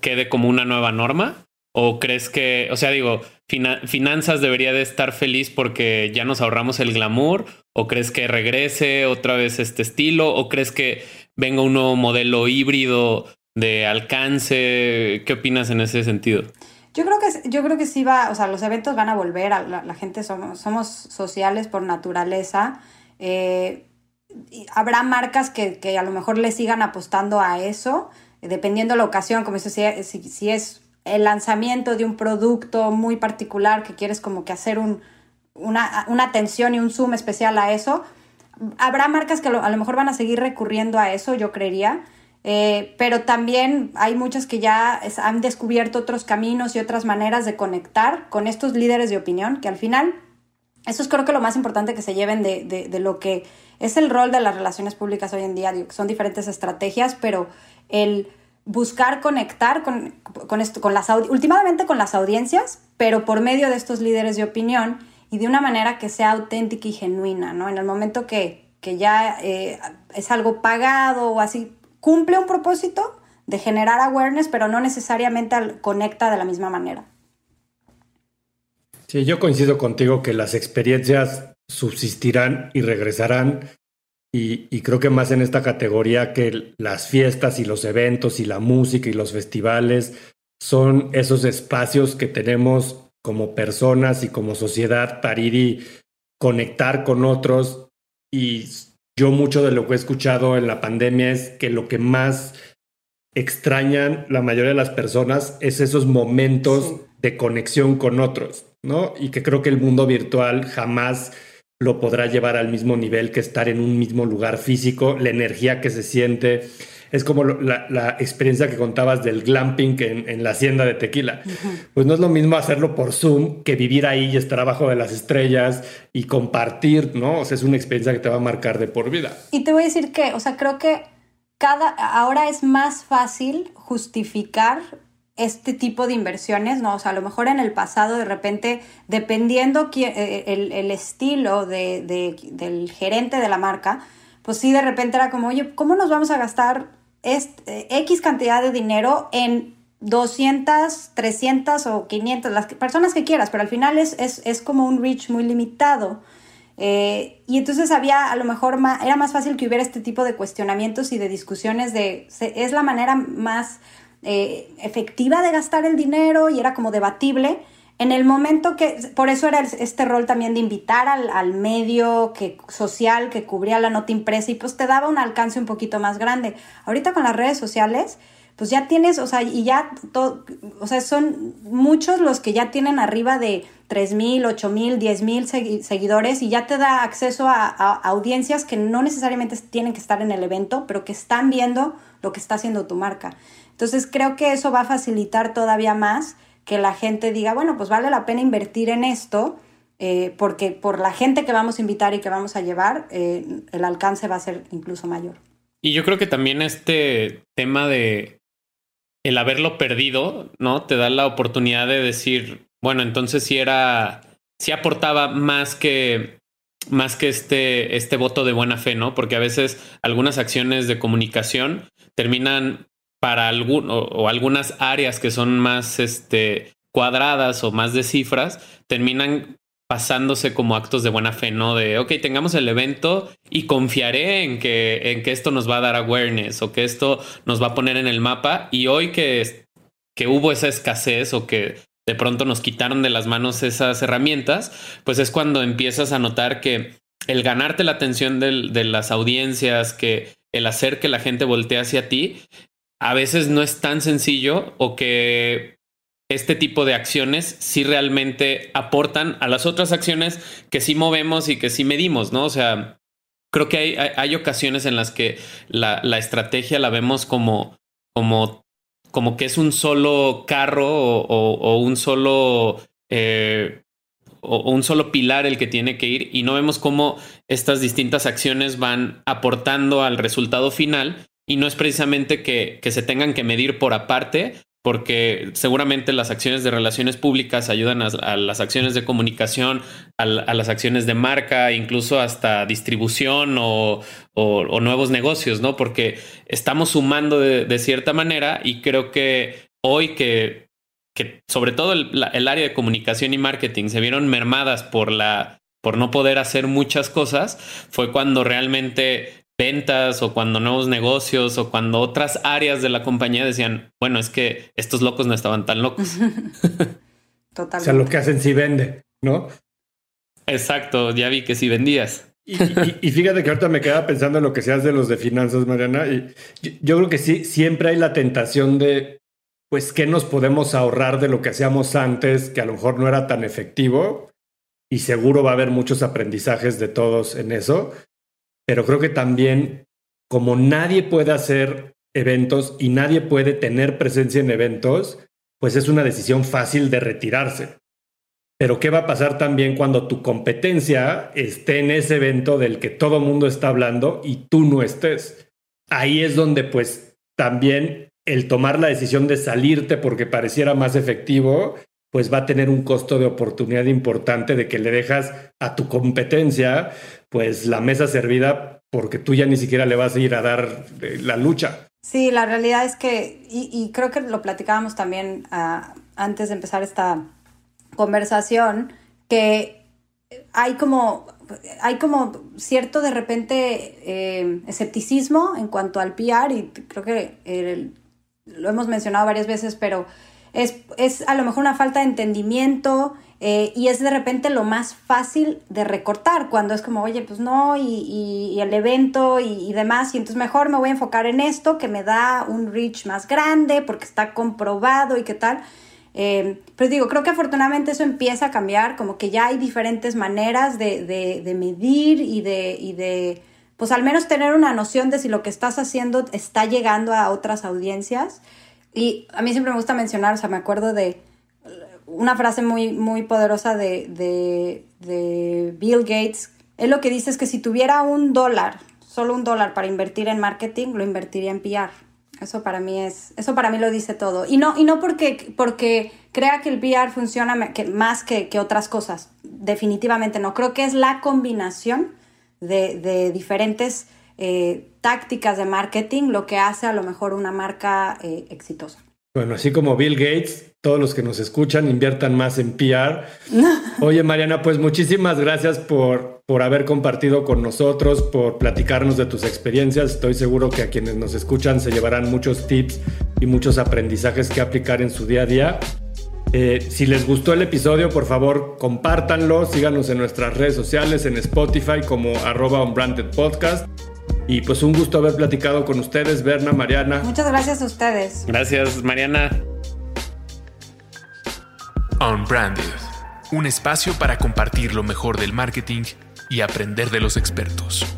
quede como una nueva norma? ¿O crees que, o sea, digo, finanzas debería de estar feliz porque ya nos ahorramos el glamour? ¿O crees que regrese otra vez este estilo? ¿O crees que venga un nuevo modelo híbrido de alcance? ¿Qué opinas en ese sentido? Yo creo que, yo creo que sí va, o sea, los eventos van a volver, la, gente somos, somos sociales por naturaleza. Eh, habrá marcas que, que, a lo mejor le sigan apostando a eso, dependiendo de la ocasión, como eso, si, si es el lanzamiento de un producto muy particular que quieres como que hacer un, una, atención y un zoom especial a eso. Habrá marcas que a lo mejor van a seguir recurriendo a eso, yo creería, eh, pero también hay muchas que ya han descubierto otros caminos y otras maneras de conectar con estos líderes de opinión, que al final, eso es creo que lo más importante que se lleven de, de lo que es el rol de las relaciones públicas hoy en día, son diferentes estrategias, pero el buscar conectar con, con, esto, con las últimamente con las audiencias, pero por medio de estos líderes de opinión y de una manera que sea auténtica y genuina, ¿no? En el momento que, que ya eh, es algo pagado o así, cumple un propósito de generar awareness, pero no necesariamente conecta de la misma manera. Sí, yo coincido contigo que las experiencias subsistirán y regresarán y, creo que más en esta categoría que las fiestas y los eventos y la música y los festivales son esos espacios que tenemos como personas y como sociedad para ir y conectar con otros. Y yo mucho de lo que he escuchado en la pandemia es que lo que más extrañan la mayoría de las personas es esos momentos de conexión con otros, ¿no? Y que creo que el mundo virtual jamás lo podrá llevar al mismo nivel que estar en un mismo lugar físico, la energía que se siente, Es como la, experiencia que contabas del glamping en, en la hacienda de tequila. Pues no es lo mismo hacerlo por Zoom que vivir ahí y estar abajo de las estrellas y compartir, ¿no? O sea, es una experiencia que te va a marcar de por vida. Y te voy a decir que, o sea, creo que cada, ahora es más fácil justificar este tipo de inversiones, ¿no? O sea, a lo mejor en el pasado de repente, dependiendo eh, el, estilo del gerente de la marca, pues sí, de repente era como, oye, ¿cómo nos vamos a gastar este, X cantidad de dinero en 200, 300 o 500, las personas que quieras, pero al final es, es, como un reach muy limitado. Eh, y entonces había, a lo mejor, era más fácil que hubiera este tipo de cuestionamientos y de discusiones de, es la manera más eh, efectiva de gastar el dinero y era como debatible. En el momento que, por eso era este rol también de invitar al, medio que, social que cubría la nota impresa y pues te daba un alcance un poquito más grande. Ahorita con las redes sociales, pues ya tienes, o sea, y ya, todo, o sea, son muchos los que ya tienen arriba de 3 mil, 8 mil, 10 mil seguidores y ya te da acceso a, a, audiencias que no necesariamente tienen que estar en el evento, pero que están viendo lo que está haciendo tu marca. Entonces creo que eso va a facilitar todavía más que la gente diga, bueno, pues vale la pena invertir en esto, eh, porque por la gente que vamos a invitar y que vamos a llevar, eh, el alcance va a ser incluso mayor. Y yo creo que también este tema de el haberlo perdido, ¿no? Te da la oportunidad de decir, bueno, entonces si era, si aportaba más que más que este, este voto de buena fe, ¿no? Porque a veces algunas acciones de comunicación terminan para algún, o, algunas áreas que son más este, cuadradas o más de cifras, terminan pasándose como actos de buena fe, ¿no? De, ok, tengamos el evento y confiaré en que, en que esto nos va a dar awareness o que esto nos va a poner en el mapa. Y hoy que, que hubo esa escasez o que de pronto nos quitaron de las manos esas herramientas, pues es cuando empiezas a notar que el ganarte la atención de las audiencias, que el hacer que la gente voltee hacia ti, a veces no es tan sencillo o que este tipo de acciones sí realmente aportan a las otras acciones que sí movemos y que sí medimos, ¿no? O sea, creo que hay, hay, ocasiones en las que la, la, estrategia la vemos como, como, como que es un solo carro o, un solo... Eh, o un solo pilar el que tiene que ir y no vemos cómo estas distintas acciones van aportando al resultado final y no es precisamente que, se tengan que medir por aparte, porque seguramente las acciones de relaciones públicas ayudan a, las acciones de comunicación, a, las acciones de marca, incluso hasta distribución o, nuevos negocios, ¿no? Porque estamos sumando de, cierta manera y creo que hoy que, que sobre todo el, el, área de comunicación y marketing se vieron mermadas por la por no poder hacer muchas cosas, fue cuando realmente ventas o cuando nuevos negocios o cuando otras áreas de la compañía decían, bueno, es que estos locos no estaban tan locos. Totalmente. [laughs] O sea, lo que hacen sí vende, ¿no? Exacto, ya vi que sí vendías. Y, fíjate que ahorita me quedaba pensando en lo que seas de los de finanzas, Mariana, y yo, creo que sí, siempre hay la tentación de, pues, ¿qué nos podemos ahorrar de lo que hacíamos antes, que a lo mejor no era tan efectivo? Y seguro va a haber muchos aprendizajes de todos en eso pero creo que también como nadie puede hacer eventos y nadie puede tener presencia en eventos, pues es una decisión fácil de retirarse. Pero ¿qué va a pasar también cuando tu competencia esté en ese evento del que todo mundo está hablando y tú no estés? Ahí es donde pues también el tomar la decisión de salirte porque pareciera más efectivo, pues va a tener un costo de oportunidad importante de que le dejas a tu competencia pues la mesa servida porque tú ya ni siquiera le vas a ir a dar eh, la lucha. Sí, la realidad es que, y, creo que lo platicábamos también ah, antes de empezar esta conversación, que hay como, hay como cierto de repente eh, escepticismo en cuanto al PR y creo que lo hemos mencionado varias veces, pero es, es a lo mejor una falta de entendimiento eh, y es de repente lo más fácil de recortar cuando es como, oye, pues no, y, el evento y, demás, y entonces mejor me voy a enfocar en esto que me da un reach más grande porque está comprobado y qué tal. Eh, pero digo, creo que afortunadamente eso empieza a cambiar, como que ya hay diferentes maneras de, de, medir y de, y de pues al menos tener una noción de si lo que estás haciendo está llegando a otras audiencias. Y a mí siempre me gusta mencionar, o sea, me acuerdo de una frase muy, muy poderosa de, de, de Bill Gates. Él lo que dice es que si tuviera un dólar, solo un dólar para invertir en marketing, lo invertiría en PR. Eso para mí es, eso para mí lo dice todo. Y no, y no porque, porque crea que el PR funciona más que, que otras cosas. Definitivamente no. Creo que es la combinación de, diferentes eh, tácticas de marketing lo que hace a lo mejor una marca eh, exitosa. Bueno, así como Bill Gates, todos los que nos escuchan inviertan más en PR. [laughs] Oye, Mariana, pues muchísimas gracias por, por haber compartido con nosotros, por platicarnos de tus experiencias. Estoy seguro que a quienes nos escuchan se llevarán muchos tips y muchos aprendizajes que aplicar en su día a día. Eh, si les gustó el episodio, por favor, compártanlo, síganos en nuestras redes sociales, en Spotify como arroba podcast. Y pues un gusto haber platicado con ustedes, Berna, Mariana. Muchas gracias a ustedes. Gracias, Mariana. Unbranded, un espacio para compartir lo mejor del marketing y aprender de los expertos.